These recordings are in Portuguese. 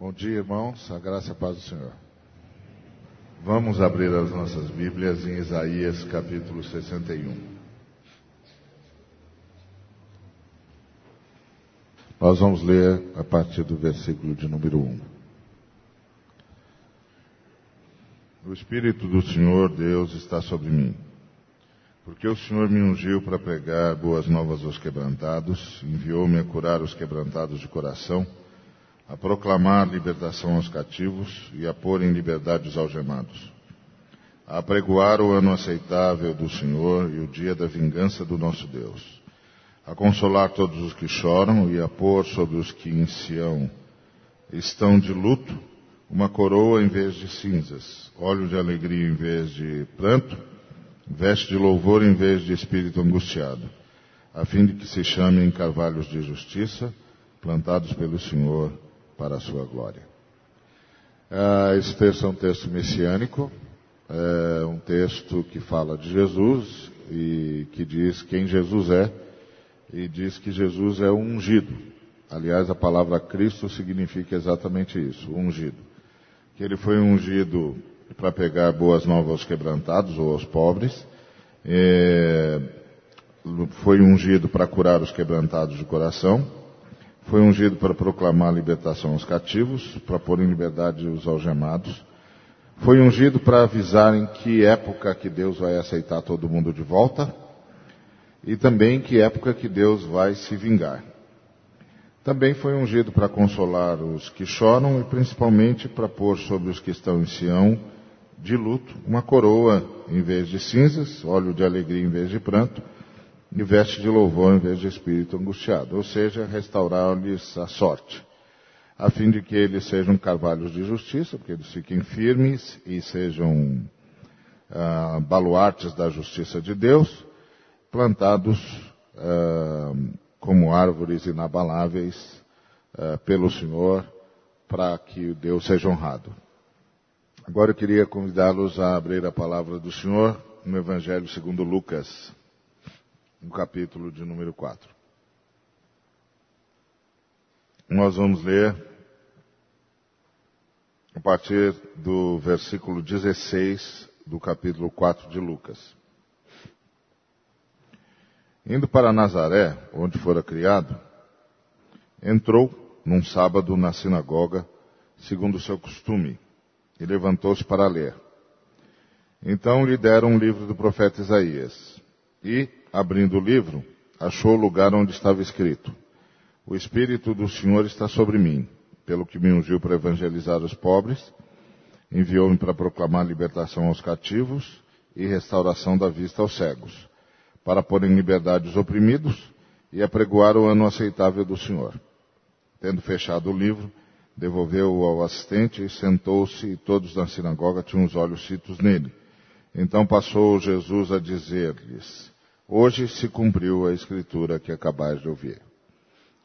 Bom dia, irmãos. A graça e a paz do Senhor. Vamos abrir as nossas Bíblias em Isaías capítulo 61. Nós vamos ler a partir do versículo de número 1. O Espírito do Senhor Deus está sobre mim, porque o Senhor me ungiu para pregar boas novas aos quebrantados, enviou-me a curar os quebrantados de coração, a proclamar libertação aos cativos e a pôr em liberdade os algemados, a apregoar o ano aceitável do Senhor e o dia da vingança do nosso Deus, a consolar todos os que choram e a pôr sobre os que em Sião estão de luto uma coroa em vez de cinzas, óleo de alegria em vez de pranto, veste de louvor em vez de espírito angustiado, a fim de que se chamem carvalhos de justiça, plantados pelo Senhor para a sua glória. Ah, esse texto é um texto messiânico, é um texto que fala de Jesus e que diz quem Jesus é e diz que Jesus é ungido. Aliás, a palavra Cristo significa exatamente isso, ungido. Que ele foi ungido para pegar boas novas aos quebrantados ou aos pobres, é, foi ungido para curar os quebrantados de coração, foi ungido para proclamar a libertação aos cativos, para pôr em liberdade os algemados. Foi ungido para avisar em que época que Deus vai aceitar todo mundo de volta e também em que época que Deus vai se vingar. Também foi ungido para consolar os que choram e principalmente para pôr sobre os que estão em Sião de luto uma coroa em vez de cinzas, óleo de alegria em vez de pranto, e veste de louvor em vez de espírito angustiado, ou seja, restaurar-lhes a sorte, a fim de que eles sejam carvalhos de justiça, porque eles fiquem firmes e sejam ah, baluartes da justiça de Deus, plantados ah, como árvores inabaláveis ah, pelo Senhor, para que Deus seja honrado. Agora eu queria convidá-los a abrir a palavra do Senhor no Evangelho segundo Lucas no capítulo de número 4. Nós vamos ler a partir do versículo 16 do capítulo 4 de Lucas. Indo para Nazaré, onde fora criado, entrou num sábado na sinagoga, segundo o seu costume, e levantou-se para ler. Então lhe deram um livro do profeta Isaías. E, abrindo o livro, achou o lugar onde estava escrito: O Espírito do Senhor está sobre mim, pelo que me ungiu para evangelizar os pobres, enviou-me para proclamar libertação aos cativos e restauração da vista aos cegos, para pôr em liberdade os oprimidos e apregoar o ano aceitável do Senhor. Tendo fechado o livro, devolveu-o ao assistente e sentou-se, e todos na sinagoga tinham os olhos fitos nele. Então passou Jesus a dizer-lhes: Hoje se cumpriu a escritura que acabais de ouvir.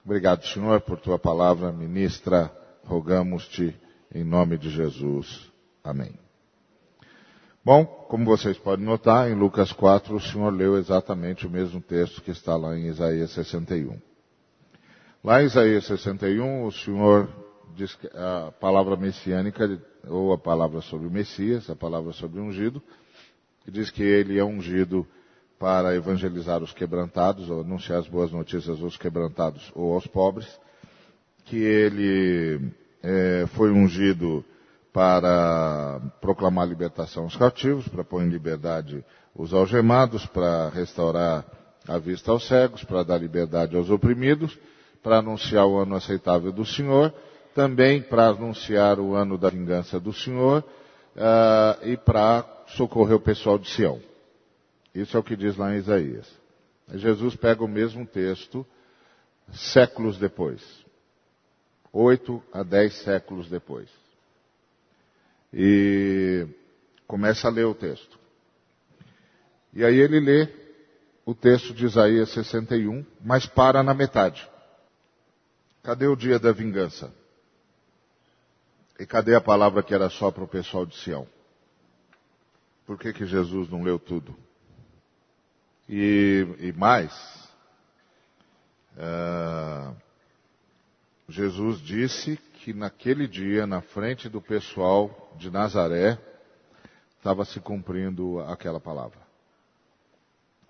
Obrigado, Senhor, por tua palavra. Ministra, rogamos-te em nome de Jesus. Amém. Bom, como vocês podem notar, em Lucas 4 o Senhor leu exatamente o mesmo texto que está lá em Isaías 61. Lá em Isaías 61, o Senhor diz que a palavra messiânica, ou a palavra sobre o Messias, a palavra sobre o ungido, diz que ele é ungido para evangelizar os quebrantados, ou anunciar as boas notícias aos quebrantados ou aos pobres, que ele é, foi ungido para proclamar libertação aos cativos, para pôr em liberdade os algemados, para restaurar a vista aos cegos, para dar liberdade aos oprimidos, para anunciar o ano aceitável do Senhor, também para anunciar o ano da vingança do Senhor uh, e para socorrer o pessoal de Sião. Isso é o que diz lá em Isaías. Jesus pega o mesmo texto séculos depois. Oito a dez séculos depois. E começa a ler o texto. E aí ele lê o texto de Isaías 61, mas para na metade. Cadê o dia da vingança? E cadê a palavra que era só para o pessoal de Sião? Por que, que Jesus não leu tudo? E, e mais, uh, Jesus disse que naquele dia, na frente do pessoal de Nazaré, estava se cumprindo aquela palavra.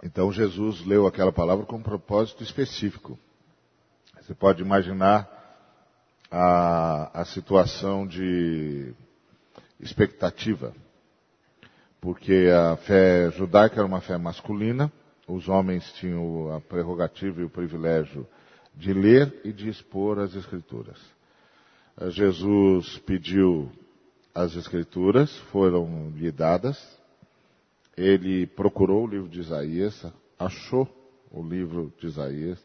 Então Jesus leu aquela palavra com um propósito específico. Você pode imaginar a, a situação de expectativa, porque a fé judaica era uma fé masculina, os homens tinham a prerrogativa e o privilégio de ler e de expor as Escrituras. Jesus pediu as Escrituras, foram lhe dadas, ele procurou o livro de Isaías, achou o livro de Isaías,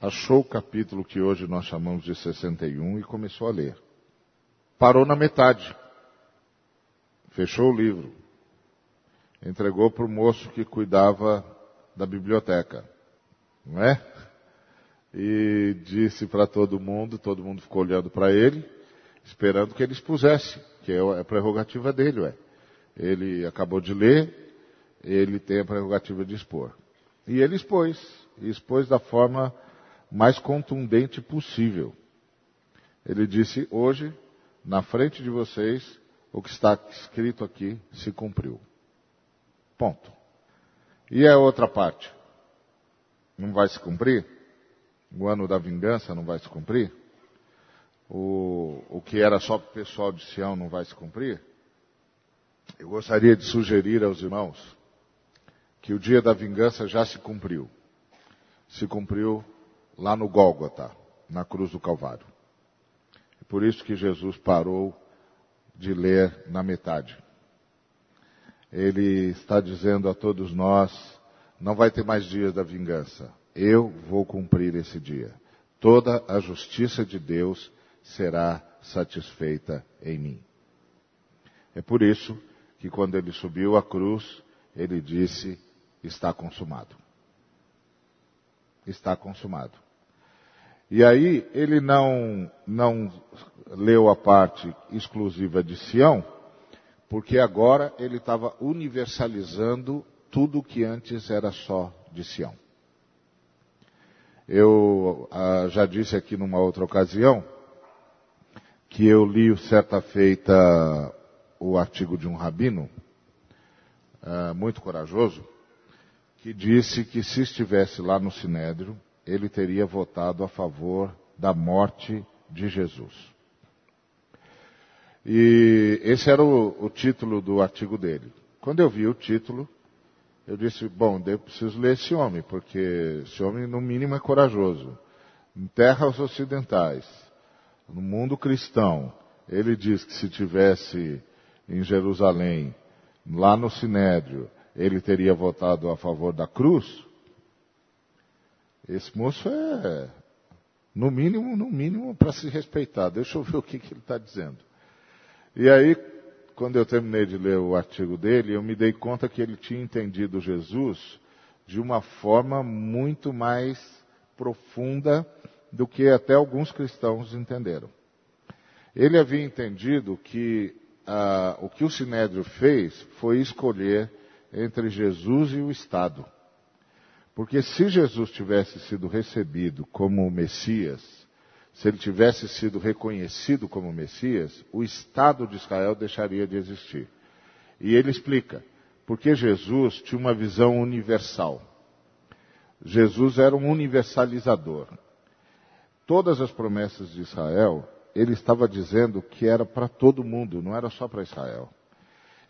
achou o capítulo que hoje nós chamamos de 61 e começou a ler. Parou na metade. Fechou o livro. Entregou para o moço que cuidava da biblioteca. Não é? E disse para todo mundo, todo mundo ficou olhando para ele, esperando que ele expusesse, que é a prerrogativa dele, ué. Ele acabou de ler, ele tem a prerrogativa de expor. E ele expôs, e expôs da forma mais contundente possível. Ele disse: Hoje, na frente de vocês, o que está escrito aqui se cumpriu. Ponto. E a outra parte? Não vai se cumprir? O ano da vingança não vai se cumprir? O, o que era só para o pessoal de Sião não vai se cumprir? Eu gostaria de sugerir aos irmãos que o dia da vingança já se cumpriu. Se cumpriu lá no Gólgota, na cruz do Calvário. É por isso que Jesus parou de ler na metade. Ele está dizendo a todos nós: não vai ter mais dias da vingança. Eu vou cumprir esse dia. Toda a justiça de Deus será satisfeita em mim. É por isso que quando ele subiu à cruz, ele disse: está consumado. Está consumado. E aí ele não, não leu a parte exclusiva de Sião, porque agora ele estava universalizando tudo que antes era só de Sião. Eu ah, já disse aqui numa outra ocasião que eu li certa feita o artigo de um rabino, ah, muito corajoso, que disse que se estivesse lá no Sinédrio, ele teria votado a favor da morte de Jesus. E esse era o, o título do artigo dele. Quando eu vi o título, eu disse, bom, eu preciso ler esse homem, porque esse homem, no mínimo, é corajoso. Em terras ocidentais, no mundo cristão, ele diz que se tivesse em Jerusalém, lá no Sinédrio, ele teria votado a favor da cruz, esse moço é, no mínimo, no mínimo, para se respeitar. Deixa eu ver o que, que ele está dizendo. E aí, quando eu terminei de ler o artigo dele, eu me dei conta que ele tinha entendido Jesus de uma forma muito mais profunda do que até alguns cristãos entenderam. Ele havia entendido que ah, o que o Sinédrio fez foi escolher entre Jesus e o Estado. Porque se Jesus tivesse sido recebido como Messias, se ele tivesse sido reconhecido como Messias, o Estado de Israel deixaria de existir. E ele explica, porque Jesus tinha uma visão universal. Jesus era um universalizador. Todas as promessas de Israel, ele estava dizendo que era para todo mundo, não era só para Israel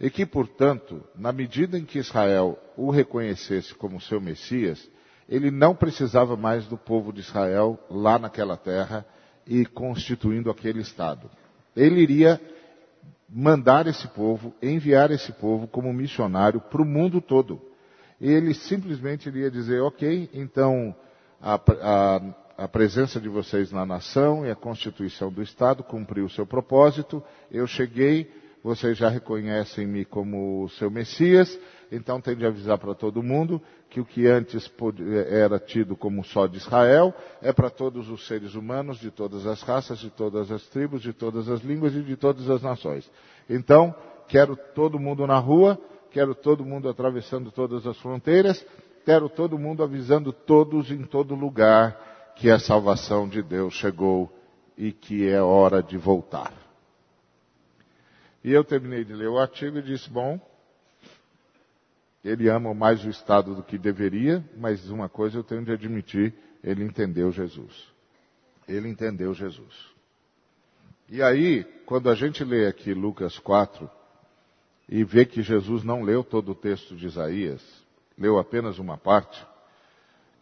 e que, portanto, na medida em que Israel o reconhecesse como seu Messias, ele não precisava mais do povo de Israel lá naquela terra e constituindo aquele Estado. Ele iria mandar esse povo, enviar esse povo como missionário para o mundo todo. Ele simplesmente iria dizer, ok, então a, a, a, presença de vocês na nação e a constituição do Estado cumpriu o seu propósito, eu cheguei, vocês já reconhecem-me como o seu Messias, então tem de avisar para todo mundo que o que antes era tido como só de Israel é para todos os seres humanos, de todas as raças, de todas as tribos, de todas as línguas e de todas as nações. Então, quero todo mundo na rua, quero todo mundo atravessando todas as fronteiras, quero todo mundo avisando todos em todo lugar que a salvação de Deus chegou e que é hora de voltar. E eu terminei de ler o artigo e disse: bom, ele ama mais o Estado do que deveria, mas uma coisa eu tenho de admitir: ele entendeu Jesus. Ele entendeu Jesus. E aí, quando a gente lê aqui Lucas 4 e vê que Jesus não leu todo o texto de Isaías, leu apenas uma parte,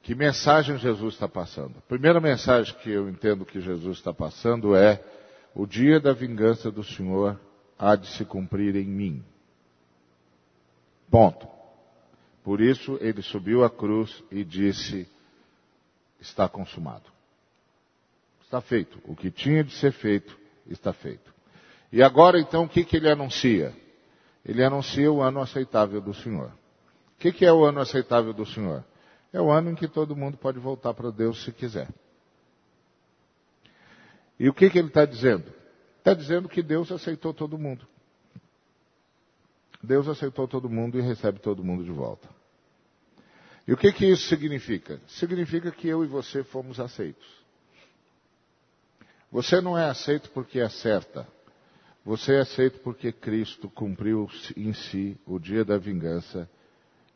que mensagem Jesus está passando? A primeira mensagem que eu entendo que Jesus está passando é: o dia da vingança do Senhor há de se cumprir em mim. Ponto. Por isso ele subiu à cruz e disse: Está consumado. Está feito. O que tinha de ser feito, está feito. E agora então o que, que ele anuncia? Ele anuncia o ano aceitável do Senhor. O que, que é o ano aceitável do Senhor? É o ano em que todo mundo pode voltar para Deus se quiser. E o que, que ele está dizendo? Está dizendo que Deus aceitou todo mundo. Deus aceitou todo mundo e recebe todo mundo de volta. E o que, que isso significa? Significa que eu e você fomos aceitos. Você não é aceito porque acerta. Você é aceito porque Cristo cumpriu em si o dia da vingança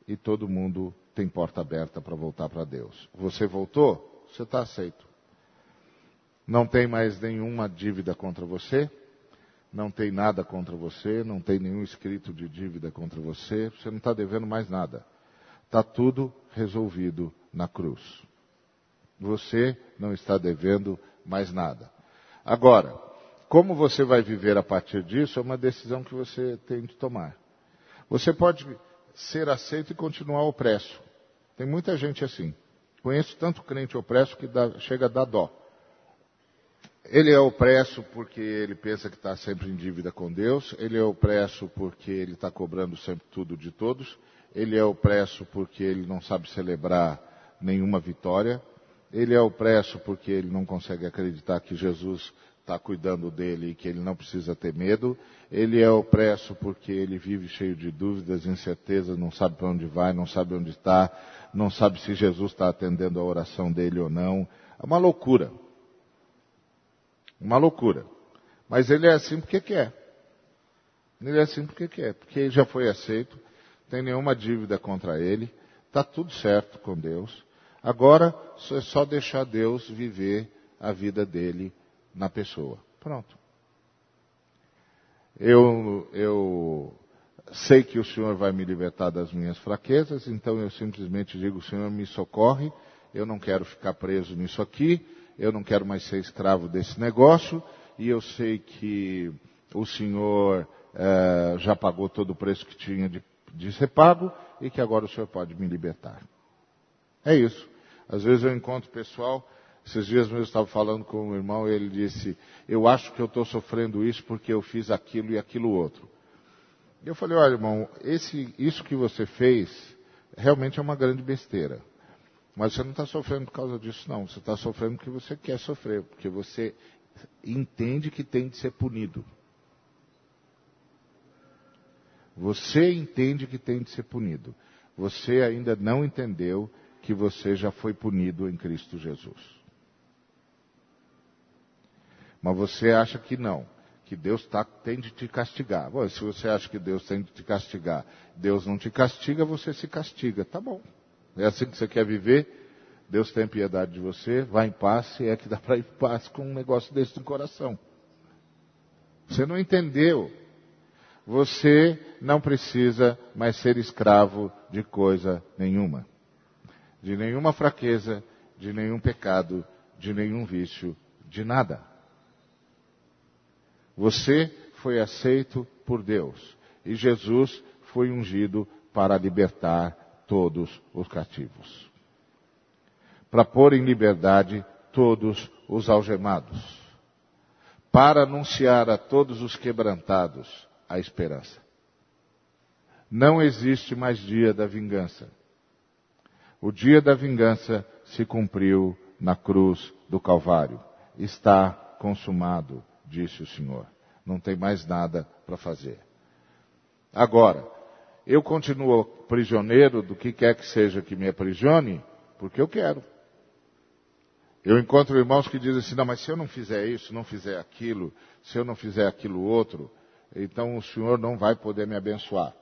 e todo mundo tem porta aberta para voltar para Deus. Você voltou? Você está aceito. Não tem mais nenhuma dívida contra você, não tem nada contra você, não tem nenhum escrito de dívida contra você, você não está devendo mais nada. Está tudo resolvido na cruz. Você não está devendo mais nada. Agora, como você vai viver a partir disso é uma decisão que você tem de tomar. Você pode ser aceito e continuar opresso. Tem muita gente assim. Conheço tanto crente opresso que dá, chega a dar dó. Ele é opresso porque ele pensa que está sempre em dívida com Deus, ele é opresso porque ele está cobrando sempre tudo de todos, ele é opresso porque ele não sabe celebrar nenhuma vitória, ele é opresso porque ele não consegue acreditar que Jesus está cuidando dele e que ele não precisa ter medo, ele é opresso porque ele vive cheio de dúvidas, incertezas, não sabe para onde vai, não sabe onde está, não sabe se Jesus está atendendo a oração dele ou não. É uma loucura. Uma loucura. Mas ele é assim porque quer. Ele é assim porque quer, porque ele já foi aceito, tem nenhuma dívida contra ele, está tudo certo com Deus. Agora é só deixar Deus viver a vida dele na pessoa. Pronto. Eu, eu sei que o Senhor vai me libertar das minhas fraquezas, então eu simplesmente digo: Senhor, me socorre, eu não quero ficar preso nisso aqui, eu não quero mais ser escravo desse negócio, e eu sei que o Senhor eh, já pagou todo o preço que tinha de de ser pago e que agora o Senhor pode me libertar. É isso. Às vezes eu encontro pessoal, esses dias mesmo eu estava falando com um irmão e ele disse, eu acho que eu estou sofrendo isso porque eu fiz aquilo e aquilo outro. E eu falei, olha irmão, esse, isso que você fez realmente é uma grande besteira. Mas você não está sofrendo por causa disso, não. Você está sofrendo porque você quer sofrer, porque você entende que tem de ser punido. Você entende que tem de ser punido. Você ainda não entendeu que você já foi punido em Cristo Jesus. Mas você acha que não, que Deus tá, tem de te castigar. Bom, se você acha que Deus tem de te castigar, Deus não te castiga, você se castiga. Tá bom. É assim que você quer viver? Deus tem piedade de você, vá em paz, se é que dá para ir em paz com um negócio desse no coração. Você não entendeu você não precisa mais ser escravo de coisa nenhuma. De nenhuma fraqueza, de nenhum pecado, de nenhum vício, de nada. Você foi aceito por Deus e Jesus foi ungido para libertar todos os cativos. Para pôr em liberdade todos os algemados. Para anunciar a todos os quebrantados a esperança. Não existe mais dia da vingança. O dia da vingança se cumpriu na cruz do Calvário. Está consumado, disse o Senhor. Não tem mais nada para fazer. Agora, eu continuo prisioneiro do que quer que seja que me aprisione, porque eu quero. Eu encontro irmãos que dizem assim, não, mas se eu não fizer isso, não fizer aquilo, se eu não fizer aquilo outro, então o Senhor não vai poder me abençoar.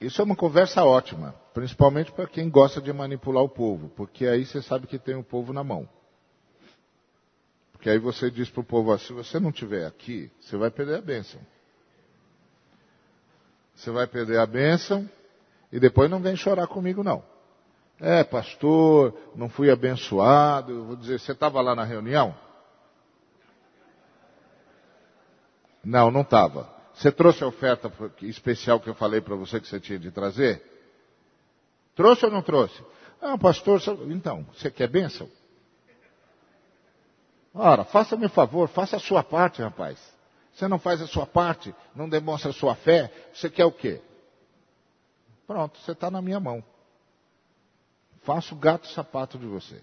Isso é uma conversa ótima, principalmente para quem gosta de manipular o povo, porque aí você sabe que tem o povo na mão. Porque aí você diz para o povo assim, se você não estiver aqui, você vai perder a bênção. Você vai perder a bênção e depois não vem chorar comigo não. É, pastor, não fui abençoado. Eu vou dizer, você estava lá na reunião? Não, não estava. Você trouxe a oferta especial que eu falei para você que você tinha de trazer? Trouxe ou não trouxe? Ah, pastor, então, você quer bênção? Ora, faça-me um favor, faça a sua parte, rapaz. Você não faz a sua parte, não demonstra a sua fé, você quer o quê? Pronto, você está na minha mão. Faço gato sapato de você.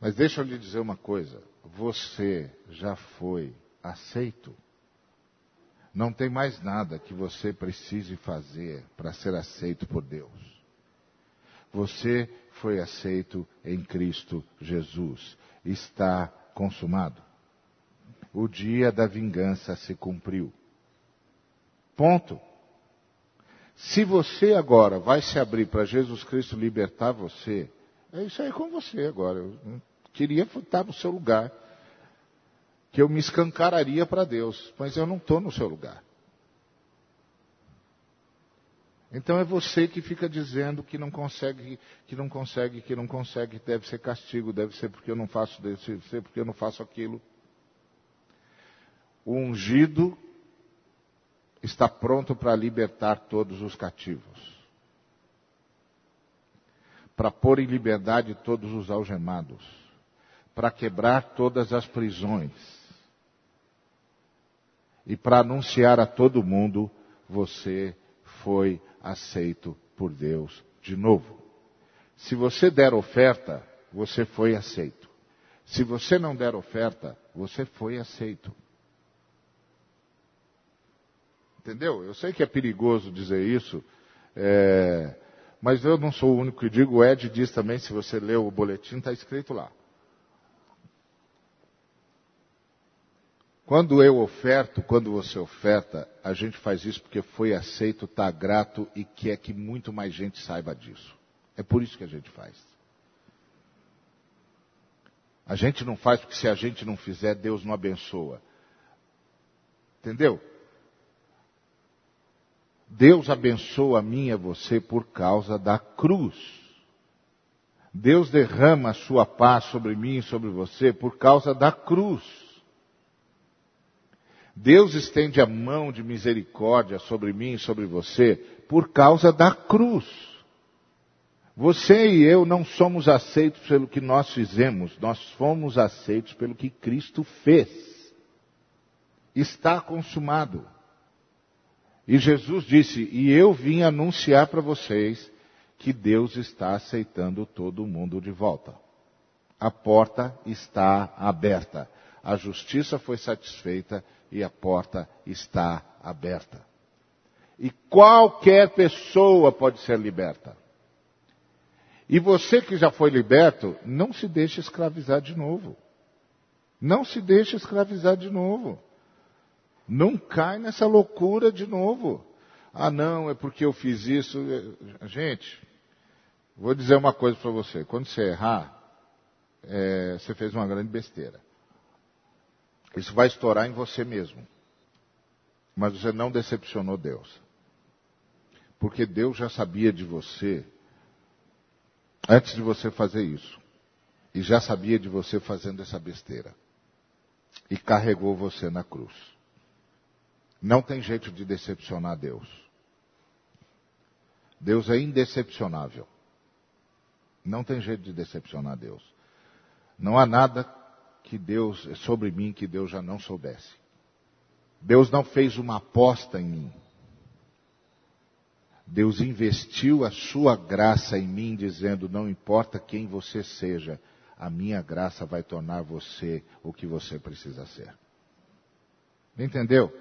Mas deixa eu lhe dizer uma coisa: você já foi aceito. Não tem mais nada que você precise fazer para ser aceito por Deus. Você foi aceito em Cristo Jesus. Está consumado. O dia da vingança se cumpriu. Ponto. Se você agora vai se abrir para Jesus Cristo libertar você, é isso aí com você agora. Eu queria estar no seu lugar que eu me escancararia para Deus, mas eu não estou no seu lugar. Então é você que fica dizendo que não consegue, que não consegue, que não consegue, deve ser castigo, deve ser porque eu não faço, deve ser porque eu não faço aquilo. O ungido está pronto para libertar todos os cativos, para pôr em liberdade todos os algemados, para quebrar todas as prisões e para anunciar a todo mundo: você foi aceito por Deus de novo. Se você der oferta, você foi aceito. Se você não der oferta, você foi aceito. Entendeu? Eu sei que é perigoso dizer isso, é, mas eu não sou o único que digo. O Ed diz também, se você leu o boletim, está escrito lá. Quando eu oferto, quando você oferta, a gente faz isso porque foi aceito, está grato e quer que muito mais gente saiba disso. É por isso que a gente faz. A gente não faz porque se a gente não fizer, Deus não abençoa. Entendeu? Deus abençoa a mim e a você por causa da cruz. Deus derrama a sua paz sobre mim e sobre você por causa da cruz. Deus estende a mão de misericórdia sobre mim e sobre você por causa da cruz. Você e eu não somos aceitos pelo que nós fizemos, nós fomos aceitos pelo que Cristo fez. Está consumado. E Jesus disse: E eu vim anunciar para vocês que Deus está aceitando todo mundo de volta. A porta está aberta. A justiça foi satisfeita e a porta está aberta. E qualquer pessoa pode ser liberta. E você que já foi liberto, não se deixe escravizar de novo. Não se deixe escravizar de novo. Não cai nessa loucura de novo. Ah, não, é porque eu fiz isso. Gente, vou dizer uma coisa para você. Quando você errar, é, você fez uma grande besteira. Isso vai estourar em você mesmo. Mas você não decepcionou Deus. Porque Deus já sabia de você antes de você fazer isso. E já sabia de você fazendo essa besteira. E carregou você na cruz. Não tem jeito de decepcionar Deus. Deus é indecepcionável. Não tem jeito de decepcionar Deus. Não há nada que Deus, sobre mim, que Deus já não soubesse. Deus não fez uma aposta em mim. Deus investiu a sua graça em mim, dizendo: não importa quem você seja, a minha graça vai tornar você o que você precisa ser. Entendeu?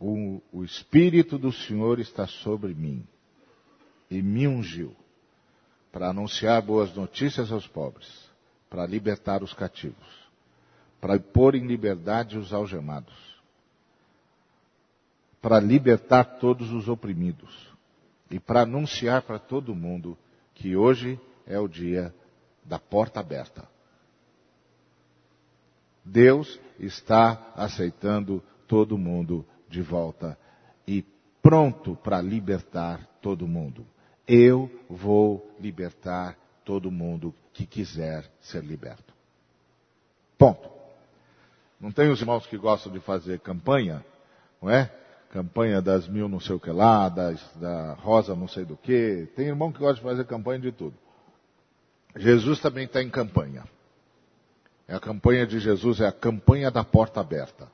O, o Espírito do Senhor está sobre mim e me ungiu para anunciar boas notícias aos pobres, para libertar os cativos, para pôr em liberdade os algemados, para libertar todos os oprimidos e para anunciar para todo mundo que hoje é o dia da porta aberta. Deus está aceitando todo mundo de volta e pronto para libertar todo mundo. Eu vou libertar todo mundo que quiser ser liberto. Ponto. Não tem os irmãos que gostam de fazer campanha, não é? Campanha das mil não sei o que lá, das, da rosa não sei do que. Tem irmão que gosta de fazer campanha de tudo. Jesus também está em campanha. É a campanha de Jesus é a campanha da porta aberta.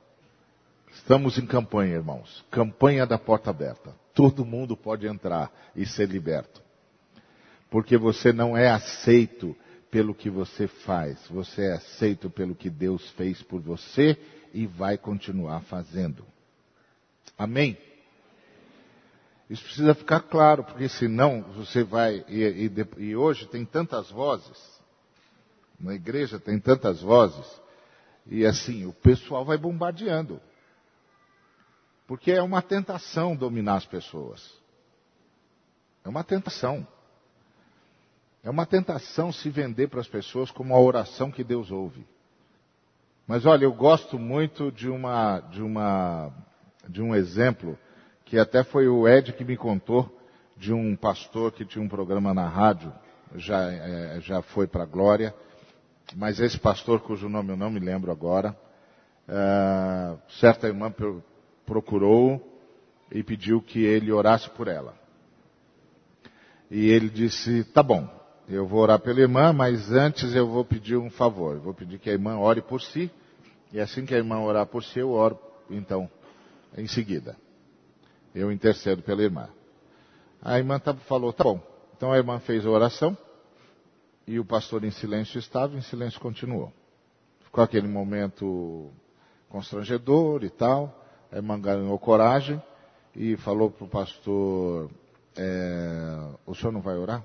Estamos em campanha, irmãos. Campanha da porta aberta. Todo mundo pode entrar e ser liberto. Porque você não é aceito pelo que você faz, você é aceito pelo que Deus fez por você e vai continuar fazendo. Amém? Isso precisa ficar claro, porque senão você vai. E, e, e, hoje tem tantas vozes, na igreja tem tantas vozes, e assim, o pessoal vai bombardeando. Porque é uma tentação dominar as pessoas. É uma tentação. É uma tentação se vender para as pessoas como a oração que Deus ouve. Mas olha, eu gosto muito de uma, de uma de um exemplo que até foi o Ed que me contou de um pastor que tinha um programa na rádio, já, é, já foi para a glória, mas esse pastor, cujo nome eu não me lembro agora, é, certa irmã procurou e pediu que ele orasse por ela. E ele disse: Tá bom, eu vou orar pela irmã, mas antes eu vou pedir um favor. Eu vou pedir que a irmã ore por si, e assim que a irmã orar por si, eu oro então em seguida. Eu intercedo pela irmã. A irmã tá, falou, tá bom. Então a irmã fez a oração e o pastor em silêncio estava, em silêncio continuou. Ficou aquele momento constrangedor e tal. A irmã ganhou coragem e falou para o pastor, é, o senhor não vai orar?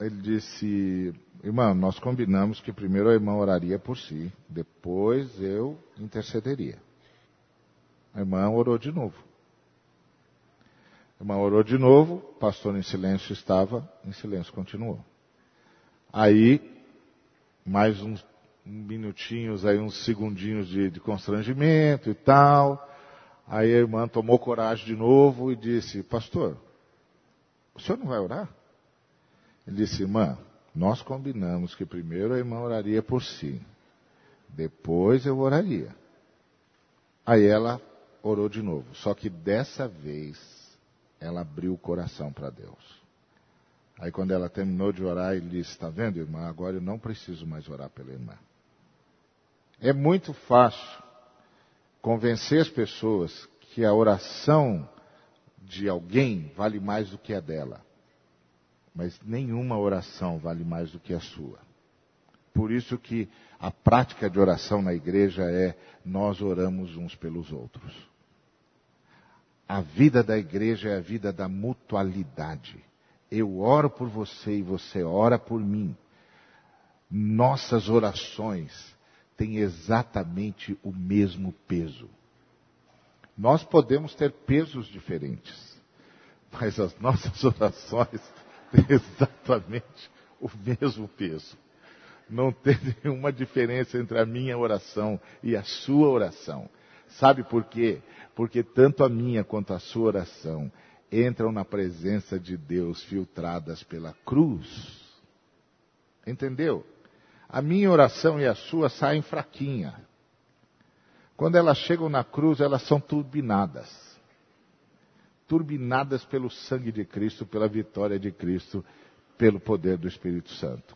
Ele disse, irmã, nós combinamos que primeiro a irmã oraria por si, depois eu intercederia. A irmã orou de novo. A irmã orou de novo, o pastor em silêncio estava, em silêncio continuou. Aí, mais uns minutinhos, aí uns segundinhos de, de constrangimento e tal. Aí a irmã tomou coragem de novo e disse, pastor, o senhor não vai orar? Ele disse, irmã, nós combinamos que primeiro a irmã oraria por si, depois eu oraria. Aí ela orou de novo. Só que dessa vez ela abriu o coração para Deus. Aí quando ela terminou de orar, ele disse: Está vendo, irmã? Agora eu não preciso mais orar pela irmã. É muito fácil convencer as pessoas que a oração de alguém vale mais do que a dela. Mas nenhuma oração vale mais do que a sua. Por isso que a prática de oração na igreja é nós oramos uns pelos outros. A vida da igreja é a vida da mutualidade. Eu oro por você e você ora por mim. Nossas orações têm exatamente o mesmo peso. Nós podemos ter pesos diferentes, mas as nossas orações têm exatamente o mesmo peso. Não tem nenhuma diferença entre a minha oração e a sua oração. Sabe por quê? Porque tanto a minha quanto a sua oração entram na presença de Deus filtradas pela cruz. Entendeu? A minha oração e a sua saem fraquinha. Quando elas chegam na cruz, elas são turbinadas. Turbinadas pelo sangue de Cristo, pela vitória de Cristo, pelo poder do Espírito Santo.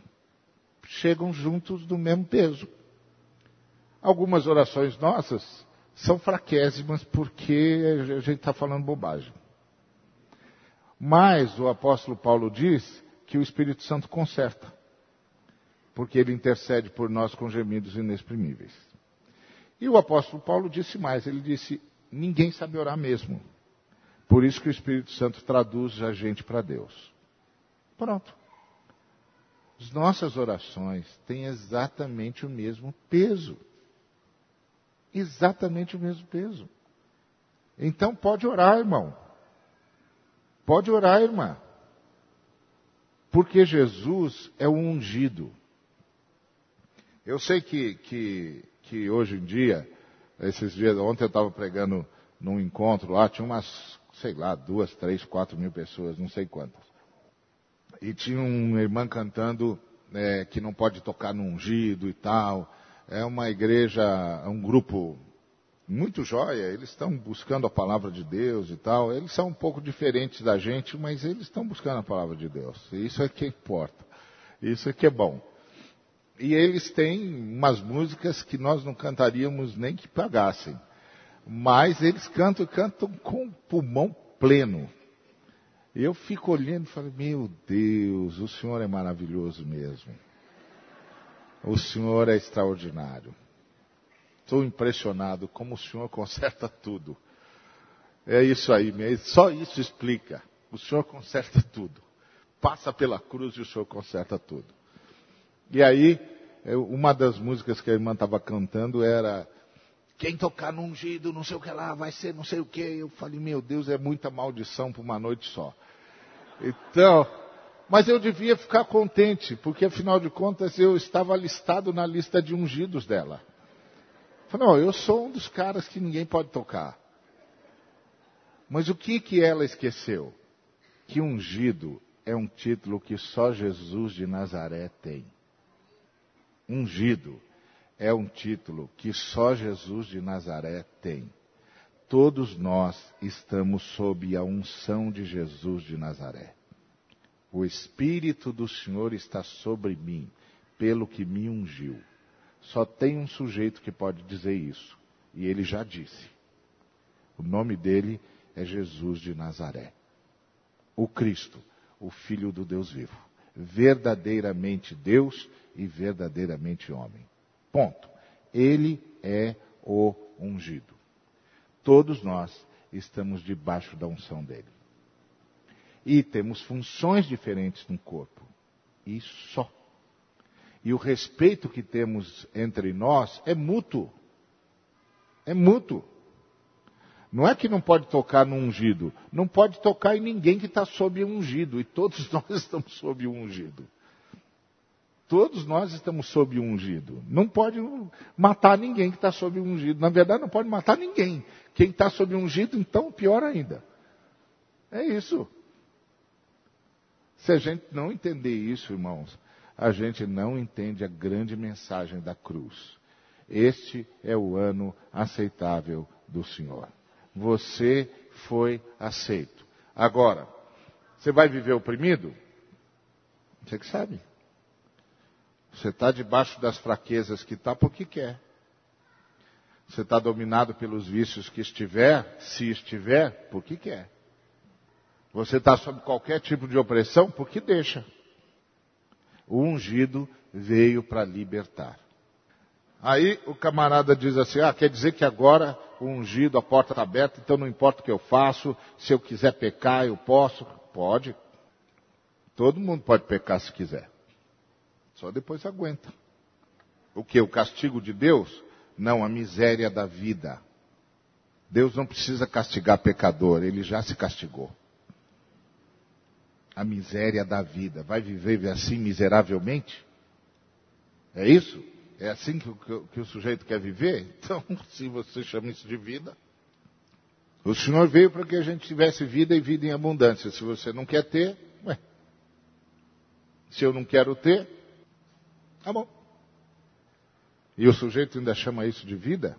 Chegam juntos do mesmo peso. Algumas orações nossas são fraquésimas porque a gente está falando bobagem. Mas o apóstolo Paulo diz que o Espírito Santo conserta, porque ele intercede por nós com gemidos inexprimíveis. E o apóstolo Paulo disse mais, ele disse: ninguém sabe orar mesmo. Por isso que o Espírito Santo traduz a gente para Deus. Pronto. As nossas orações têm exatamente o mesmo peso. Exatamente o mesmo peso. Então pode orar, irmão. Pode orar, irmã. Porque Jesus é o ungido. Eu sei que, que, que hoje em dia, esses dias, ontem eu estava pregando num encontro lá, tinha umas, sei lá, duas, três, quatro mil pessoas, não sei quantas. E tinha uma irmã cantando é, que não pode tocar no ungido e tal. É uma igreja, é um grupo muito jóia, eles estão buscando a palavra de Deus e tal. Eles são um pouco diferentes da gente, mas eles estão buscando a palavra de Deus. Isso é que importa. Isso é que é bom. E eles têm umas músicas que nós não cantaríamos nem que pagassem. Mas eles cantam cantam com pulmão pleno. Eu fico olhando e falo, meu Deus, o Senhor é maravilhoso mesmo. O Senhor é extraordinário. Estou impressionado como o Senhor conserta tudo. É isso aí mesmo, só isso explica. O Senhor conserta tudo. Passa pela cruz e o Senhor conserta tudo. E aí, uma das músicas que a irmã estava cantando era quem tocar no ungido, não sei o que lá, vai ser não sei o que. Eu falei, meu Deus, é muita maldição para uma noite só. Então, mas eu devia ficar contente, porque afinal de contas eu estava listado na lista de ungidos dela. Falei, não, eu sou um dos caras que ninguém pode tocar. Mas o que que ela esqueceu? Que ungido é um título que só Jesus de Nazaré tem. Ungido é um título que só Jesus de Nazaré tem. Todos nós estamos sob a unção de Jesus de Nazaré. O Espírito do Senhor está sobre mim, pelo que me ungiu. Só tem um sujeito que pode dizer isso, e ele já disse. O nome dele é Jesus de Nazaré. O Cristo, o Filho do Deus vivo. Verdadeiramente Deus e verdadeiramente homem. Ponto. Ele é o ungido. Todos nós estamos debaixo da unção dele. E temos funções diferentes no corpo. E só. E o respeito que temos entre nós é mútuo. É mútuo. Não é que não pode tocar no ungido. Não pode tocar em ninguém que está sob ungido. E todos nós estamos sob o ungido. Todos nós estamos sob o ungido. Não pode matar ninguém que está sob o ungido. Na verdade, não pode matar ninguém. Quem está sob o ungido, então, pior ainda. É isso. Se a gente não entender isso, irmãos, a gente não entende a grande mensagem da cruz. Este é o ano aceitável do Senhor. Você foi aceito. Agora, você vai viver oprimido? Você que sabe. Você está debaixo das fraquezas que está porque quer. Você está dominado pelos vícios que estiver, se estiver, porque quer. Você está sob qualquer tipo de opressão porque deixa. O ungido veio para libertar. Aí o camarada diz assim: ah, quer dizer que agora o ungido, a porta está aberta, então não importa o que eu faço, se eu quiser pecar, eu posso? Pode. Todo mundo pode pecar se quiser. Só depois aguenta. O que? O castigo de Deus? Não, a miséria da vida. Deus não precisa castigar pecador, ele já se castigou. A miséria da vida. Vai viver assim miseravelmente? É isso? É assim que, que, que o sujeito quer viver? Então, se você chama isso de vida, o Senhor veio para que a gente tivesse vida e vida em abundância. Se você não quer ter, ué. Se eu não quero ter, Tá bom. E o sujeito ainda chama isso de vida?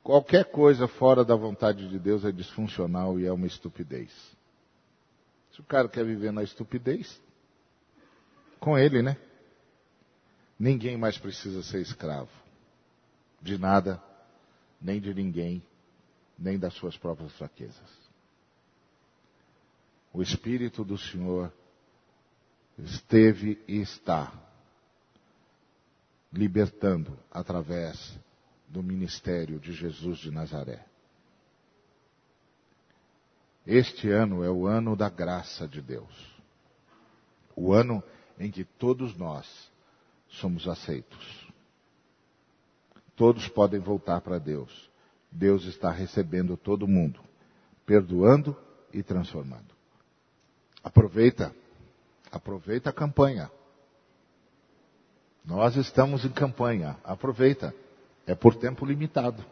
Qualquer coisa fora da vontade de Deus é disfuncional e é uma estupidez. Se o cara quer viver na estupidez, com ele, né? Ninguém mais precisa ser escravo. De nada, nem de ninguém, nem das suas próprias fraquezas. O Espírito do Senhor esteve e está libertando através do ministério de Jesus de Nazaré. Este ano é o ano da graça de Deus. O ano em que todos nós somos aceitos. Todos podem voltar para Deus. Deus está recebendo todo mundo, perdoando e transformando. Aproveita, aproveita a campanha. Nós estamos em campanha, aproveita. É por tempo limitado.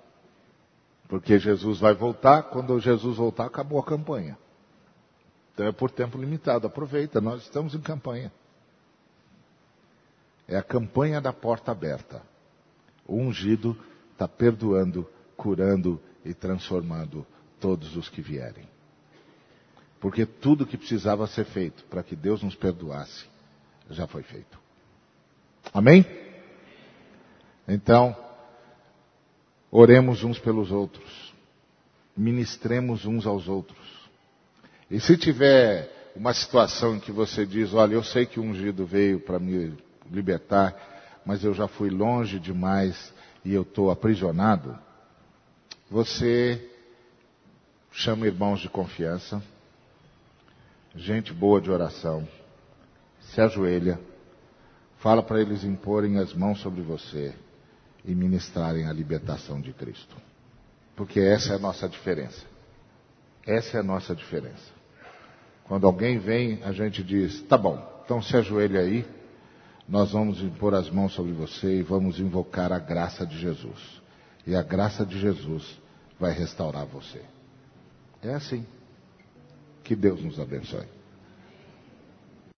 Porque Jesus vai voltar, quando Jesus voltar, acabou a campanha. Então é por tempo limitado, aproveita, nós estamos em campanha. É a campanha da porta aberta. O ungido está perdoando, curando e transformando todos os que vierem. Porque tudo que precisava ser feito para que Deus nos perdoasse já foi feito. Amém? Então, oremos uns pelos outros. Ministremos uns aos outros. E se tiver uma situação em que você diz, olha, eu sei que o ungido veio para me libertar, mas eu já fui longe demais e eu estou aprisionado, você chama irmãos de confiança, gente boa de oração, se ajoelha, fala para eles imporem as mãos sobre você e ministrarem a libertação de Cristo. Porque essa é a nossa diferença. Essa é a nossa diferença. Quando alguém vem, a gente diz: tá bom, então se ajoelha aí, nós vamos impor as mãos sobre você e vamos invocar a graça de Jesus. E a graça de Jesus vai restaurar você. É assim. Que Deus nos abençoe.